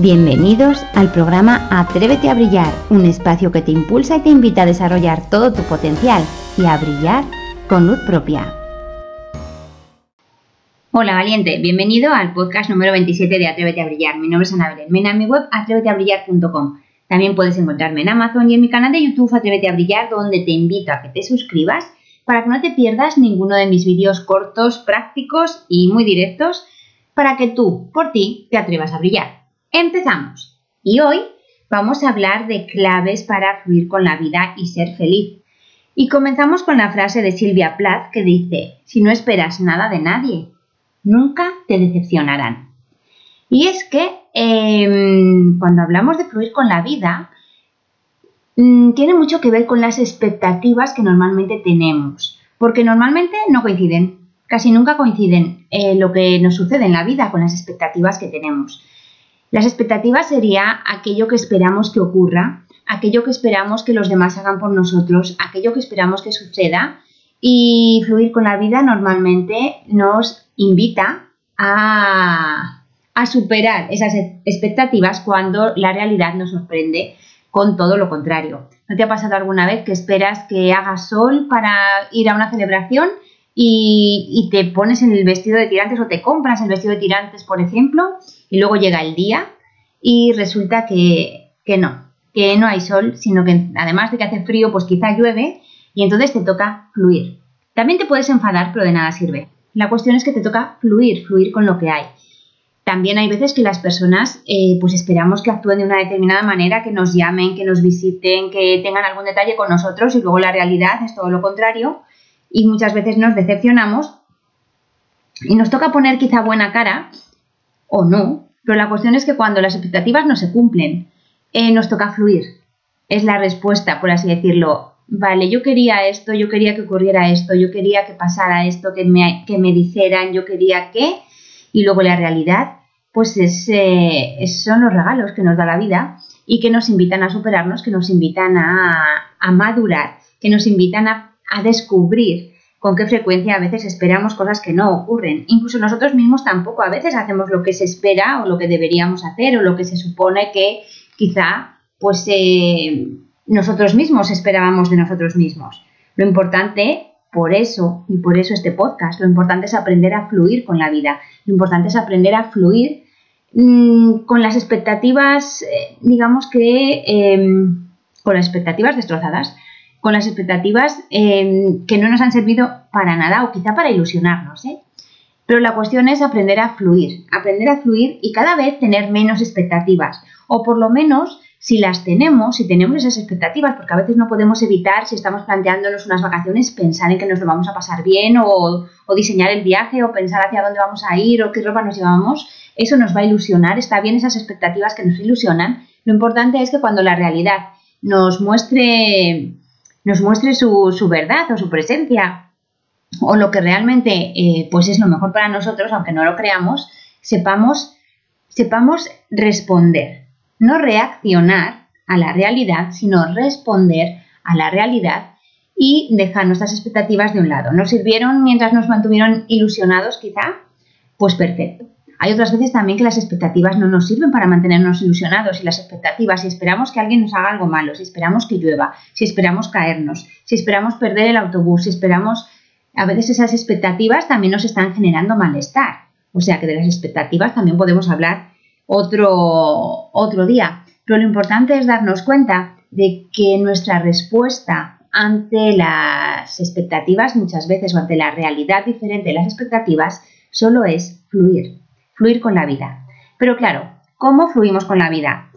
Bienvenidos al programa Atrévete a Brillar, un espacio que te impulsa y te invita a desarrollar todo tu potencial y a brillar con luz propia. Hola valiente, bienvenido al podcast número 27 de Atrévete a Brillar. Mi nombre es Ana Belén Mena, en mi web atréveteabrillar.com. También puedes encontrarme en Amazon y en mi canal de YouTube Atrévete a Brillar, donde te invito a que te suscribas para que no te pierdas ninguno de mis vídeos cortos, prácticos y muy directos, para que tú, por ti, te atrevas a brillar. Empezamos. Y hoy vamos a hablar de claves para fluir con la vida y ser feliz. Y comenzamos con la frase de Silvia Plath que dice, si no esperas nada de nadie, nunca te decepcionarán. Y es que em, cuando hablamos de fluir con la vida, mm, tiene mucho que ver con las expectativas que normalmente tenemos, porque normalmente no coinciden, casi nunca coinciden eh, lo que nos sucede en la vida con las expectativas que tenemos. Las expectativas sería aquello que esperamos que ocurra, aquello que esperamos que los demás hagan por nosotros, aquello que esperamos que suceda y fluir con la vida normalmente nos invita a, a superar esas expectativas cuando la realidad nos sorprende con todo lo contrario. ¿No te ha pasado alguna vez que esperas que haga sol para ir a una celebración y, te pones en el vestido de tirantes o te compras el vestido de tirantes, por ejemplo, y luego llega el día y resulta que, que no, que no hay sol, sino que además de que hace frío, pues quizá llueve y entonces te toca fluir. También te puedes enfadar, pero de nada sirve. La cuestión es que te toca fluir, fluir con lo que hay. También hay veces que las personas eh, pues esperamos que actúen de una determinada manera, que nos llamen, que nos visiten, que tengan algún detalle con nosotros y luego la realidad es todo lo contrario y muchas veces nos decepcionamos y nos toca poner quizá buena cara o no, pero la cuestión es que cuando las expectativas no se cumplen, eh, nos toca fluir. Es la respuesta, por así decirlo. Vale, yo quería esto, yo quería que ocurriera esto, yo quería que pasara esto, que me, que me dijeran, yo quería que, y luego la realidad, pues es, eh, son los regalos que nos da la vida y que nos invitan a superarnos, que nos invitan a, a madurar, que nos invitan a a descubrir con qué frecuencia a veces esperamos cosas que no ocurren. Incluso nosotros mismos tampoco a veces hacemos lo que se espera o lo que deberíamos hacer o lo que se supone que quizá pues eh, nosotros mismos esperábamos de nosotros mismos. Lo importante, por eso, y por eso este podcast, lo importante es aprender a fluir con la vida. Lo importante es aprender a fluir mm, con las expectativas, eh, digamos que, em, con las expectativas destrozadas con las expectativas em, que no nos han servido para nada o quizá para ilusionarnos. ¿eh? Pero la cuestión es aprender a fluir, aprender a fluir y cada vez tener menos expectativas. O por lo menos, si las tenemos, si tenemos esas expectativas, porque a veces no podemos evitar, si estamos planteándonos unas vacaciones, pensar en que nos lo vamos a pasar bien o, o diseñar el viaje o pensar hacia dónde vamos a ir o qué ropa nos llevamos, eso nos va a ilusionar, está bien esas expectativas que nos ilusionan. Lo importante es que cuando la realidad nos muestre nos muestre su, verdad o su presencia o lo que realmente eh, pues es lo mejor para nosotros, aunque no lo creamos, sepamos, sepamos responder, no reaccionar a la realidad, sino responder a la realidad y dejar nuestras expectativas de un lado. ¿Nos sirvieron mientras nos mantuvieron ilusionados quizá? Pues perfecto. Hay otras veces también que las expectativas no nos sirven para mantenernos ilusionados y las expectativas, si esperamos que alguien nos haga algo malo, si esperamos que llueva, si esperamos caernos, si esperamos perder el autobús, si esperamos... A veces esas expectativas también nos están generando malestar. O sea que de las expectativas también podemos hablar otro, otro día. Pero lo importante es darnos cuenta de que nuestra respuesta ante las expectativas muchas veces o ante la realidad diferente de las expectativas solo es fluir fluir con la vida. Pero claro, ¿cómo fluimos con la vida?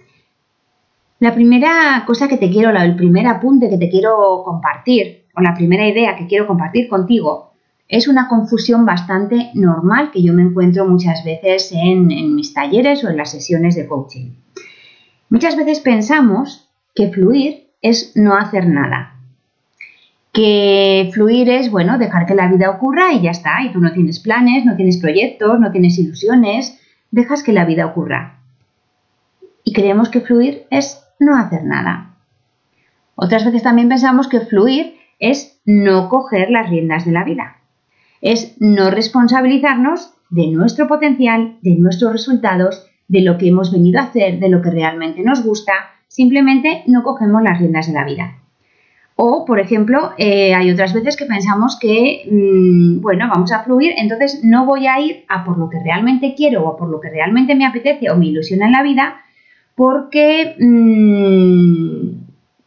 La primera cosa que te quiero, el primer apunte que te quiero compartir, o la primera idea que quiero compartir contigo, es una confusión bastante normal que yo me encuentro muchas veces en, en mis talleres o en las sesiones de coaching. Muchas veces pensamos que fluir es no hacer nada, que fluir es, bueno, dejar que la vida ocurra y ya está, y tú no tienes planes, no tienes proyectos, no tienes ilusiones, dejas que la vida ocurra. Y creemos que fluir es no hacer nada. Otras veces también pensamos que fluir es no coger las riendas de la vida, es no responsabilizarnos de nuestro potencial, de nuestros resultados, de lo que hemos venido a hacer, de lo que realmente nos gusta, simplemente no cogemos las riendas de la vida. O, por ejemplo, eh, hay otras veces que pensamos que, mm, bueno, vamos a fluir, entonces no voy a ir a por lo que realmente quiero o por lo que realmente me apetece o me ilusiona en la vida, porque, mm,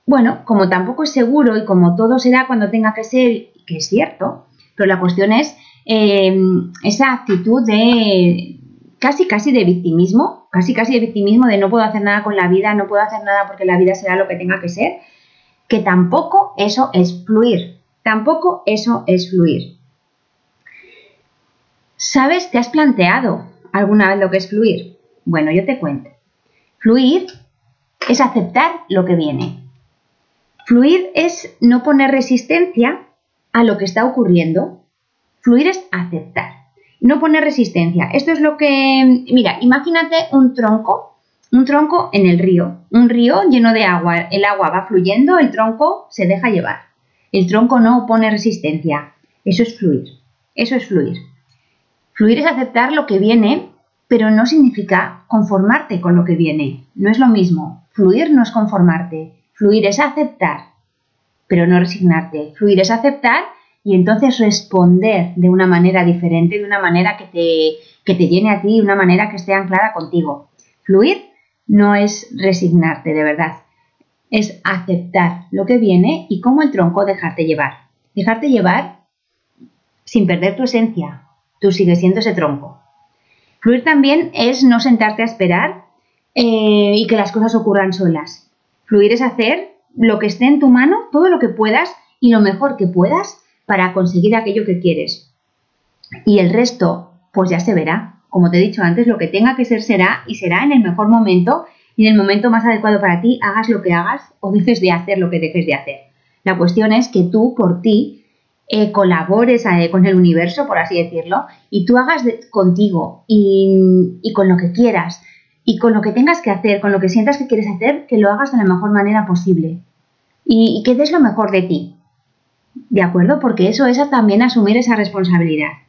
bueno, como tampoco es seguro y como todo será cuando tenga que ser, que es cierto, pero la cuestión es em, esa actitud de casi, casi de victimismo, casi, casi de victimismo de no puedo hacer nada con la vida, no puedo hacer nada porque la vida será lo que tenga que ser, que tampoco eso es fluir, tampoco eso es fluir. ¿Sabes? ¿Te has planteado alguna vez lo que es fluir? Bueno, yo te cuento. Fluir es aceptar lo que viene. Fluir es no poner resistencia a lo que está ocurriendo. Fluir es aceptar, no poner resistencia. Esto es lo que, mira, imagínate un tronco, un tronco en el río, un río lleno de agua, el agua va fluyendo, el tronco se deja llevar. El tronco no pone resistencia. Eso es fluir. Eso es fluir. Fluir es aceptar lo que viene, pero no significa conformarte con lo que viene. No es lo mismo. Fluir no es conformarte. Fluir es aceptar, pero no resignarte. Fluir es aceptar y entonces responder de una manera diferente, de una manera que te, que te llene a ti, de una manera que esté anclada contigo. Fluir no es resignarte, de verdad. Es aceptar lo que viene y como el tronco dejarte llevar. Dejarte llevar sin perder tu esencia. Tú sigues siendo ese tronco. Fluir también es no sentarte a esperar eh, y que las cosas ocurran solas. Fluir es hacer lo que esté en tu mano, todo lo que puedas y lo mejor que puedas para conseguir aquello que quieres. Y el resto, pues ya se verá. Como te he dicho antes, lo que tenga que ser será y será en el mejor momento y en el momento más adecuado para ti, hagas lo que hagas o dejes de hacer lo que dejes de hacer. La cuestión es que tú, por ti, eh, colabores eh, con el universo, por así decirlo, y tú hagas contigo y, y con lo que quieras y con lo que tengas que hacer, con lo que sientas que quieres hacer, que lo hagas de la mejor manera posible y, que des lo mejor de ti. ¿De acuerdo? Porque eso es también asumir esa responsabilidad.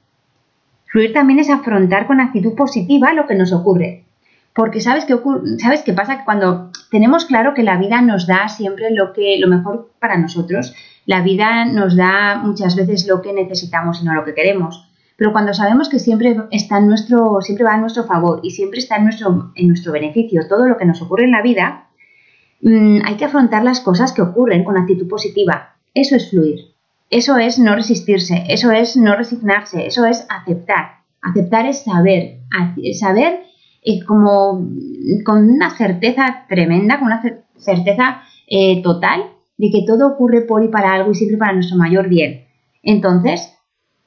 Fluir también es afrontar con actitud positiva lo que nos ocurre. Porque sabes qué sabes qué pasa cuando tenemos claro que la vida nos da siempre lo que lo mejor para nosotros, la vida nos da muchas veces lo que necesitamos y no lo que queremos. Pero cuando sabemos que siempre está en nuestro, siempre va a nuestro favor y siempre está en nuestro, en nuestro beneficio todo lo que nos ocurre en la vida, mm, hay que afrontar las cosas que ocurren con actitud positiva. Eso es fluir. Eso es no resistirse, eso es no resignarse, eso es aceptar. Aceptar es saber, saber eh, como con una certeza tremenda, con una certeza eh, total de que todo ocurre por y para algo y siempre para nuestro mayor bien. Entonces,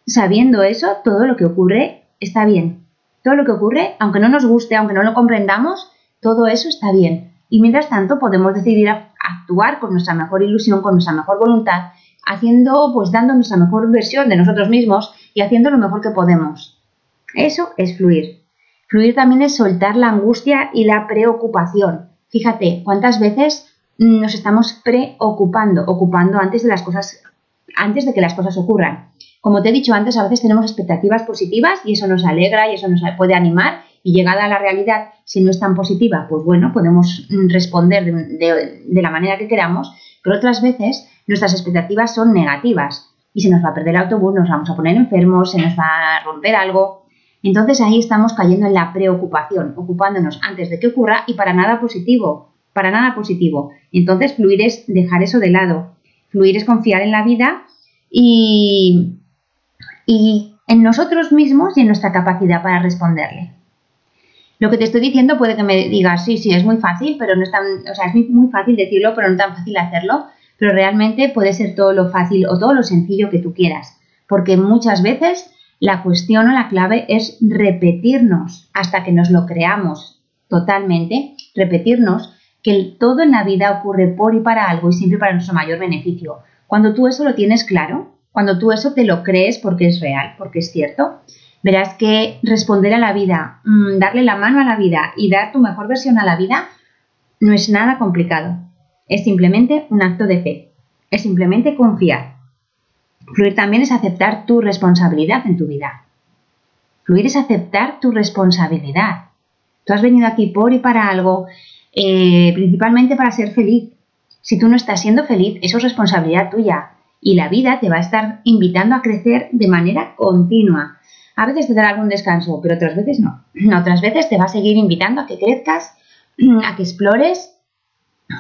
sabiendo eso, todo lo que ocurre está bien. Todo lo que ocurre, aunque no nos guste, aunque no lo comprendamos, todo eso está bien. Y mientras tanto podemos decidir actuar con nuestra mejor ilusión, con nuestra mejor voluntad, haciendo, pues dando nuestra mejor versión de nosotros mismos y haciendo lo mejor que podemos. Eso es fluir. Fluir también es soltar la angustia y la preocupación. Fíjate cuántas veces nos estamos preocupando, ocupando antes de las cosas, antes de que las cosas ocurran. Como te he dicho antes, a veces tenemos expectativas positivas y eso nos alegra y eso nos puede animar y llegada a la realidad, si no es tan positiva, pues bueno, podemos responder de, la manera que queramos, pero otras veces nuestras expectativas son negativas y se nos va a perder el autobús, nos vamos a poner enfermos, se nos va a romper algo. Entonces ahí estamos cayendo en la preocupación, ocupándonos antes de que ocurra y para nada positivo, para nada positivo. Entonces fluir es dejar eso de lado. Fluir es confiar en la vida y, y en nosotros mismos y en nuestra capacidad para responderle. Lo que te estoy diciendo puede que me digas, sí, sí, es muy fácil, pero no es tan, o sea, es muy fácil decirlo, pero no tan fácil hacerlo, pero realmente puede ser todo lo fácil o todo lo sencillo que tú quieras, porque muchas veces la cuestión o la clave es repetirnos hasta que nos lo creamos totalmente, repetirnos que todo en la vida ocurre por y para algo y siempre para nuestro mayor beneficio. Cuando tú eso lo tienes claro, cuando tú eso te lo crees porque es real, porque es cierto, verás que responder a la vida, mm, darle la mano a la vida y dar tu mejor versión a la vida no es nada complicado. Es simplemente un acto de fe. Es simplemente confiar. Fluir también es aceptar tu responsabilidad en tu vida. Fluir es aceptar tu responsabilidad. Tú has venido aquí por y para algo, eh, principalmente para ser feliz. Si tú no estás siendo feliz, eso es responsabilidad tuya. Y la vida te va a estar invitando a crecer de manera continua. A veces te dará algún descanso, pero otras veces no. Otras veces te va a seguir invitando a que crezcas, a que explores,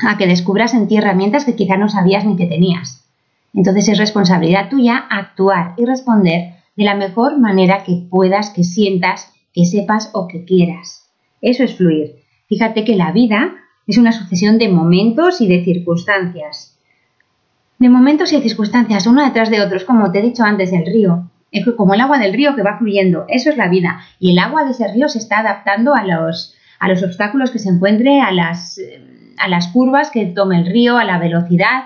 a que descubras en ti herramientas que quizá no sabías ni que tenías. Entonces es responsabilidad tuya actuar y responder de la mejor manera que puedas, que sientas, que sepas o que quieras. Eso es fluir. Fíjate que la vida es una sucesión de momentos y de circunstancias. De momentos y circunstancias, uno detrás de otros, como te he dicho antes, el río. Como el agua del río que va fluyendo, eso es la vida. Y el agua de ese río se está adaptando a los, a los obstáculos que se encuentre, a las, a las curvas que tome el río, a la velocidad.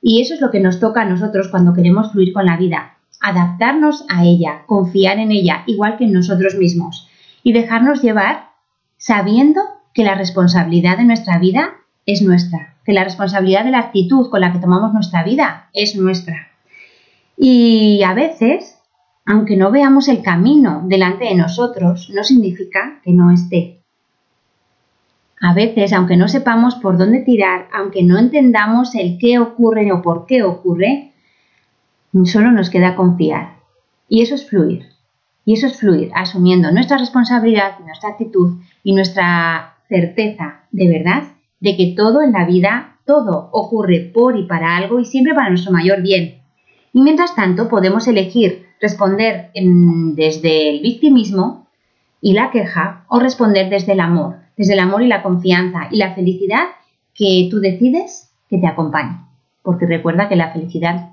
Y eso es lo que nos toca a nosotros cuando queremos fluir con la vida. Adaptarnos a ella, confiar en ella, igual que en nosotros mismos. Y dejarnos llevar sabiendo que la responsabilidad de nuestra vida es nuestra, que la responsabilidad de la actitud con la que tomamos nuestra vida es nuestra. Y a veces, aunque no veamos el camino delante de nosotros, no significa que no esté. A veces, aunque no sepamos por dónde tirar, aunque no entendamos el qué ocurre o por qué ocurre, solo nos queda confiar. Y eso es fluir. Y eso es fluir, asumiendo nuestra responsabilidad, nuestra actitud y nuestra certeza de verdad de que todo en la vida, todo ocurre por y para algo y siempre para nuestro mayor bien. Y mientras tanto podemos elegir responder desde el victimismo y la queja o responder desde el amor, desde el amor y la confianza y la felicidad que tú decides que te acompañe. Porque recuerda que la felicidad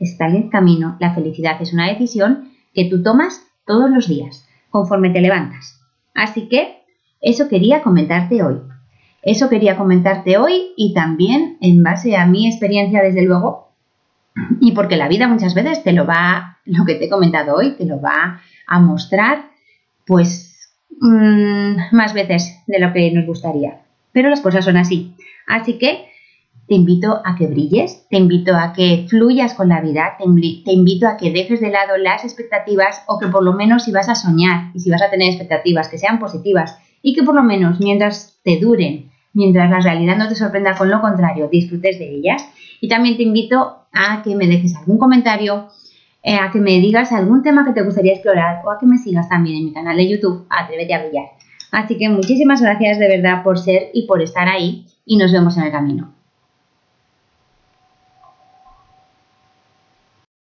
está en el camino, la felicidad es una decisión que tú tomas todos los días, conforme te levantas. Así que eso quería comentarte hoy. Eso quería comentarte hoy y también en base a mi experiencia, desde luego, y porque la vida muchas veces te lo va, lo que te he comentado hoy, te lo va a mostrar, pues mm, más veces de lo que nos gustaría. Pero las cosas son así. Así que te invito a que brilles, te invito a que fluyas con la vida, te, te, invito a que dejes de lado las expectativas o que por lo menos si vas a soñar y si vas a tener expectativas que sean positivas y que por lo menos mientras te duren, mientras la realidad no te sorprenda con lo contrario, disfrutes de ellas. Y también te invito a que me dejes algún comentario, eh, a que me digas algún tema que te gustaría explorar o a que me sigas también en mi canal de YouTube, Atrévete a Brillar. Así que muchísimas gracias de verdad por ser y por estar ahí y nos vemos en el camino.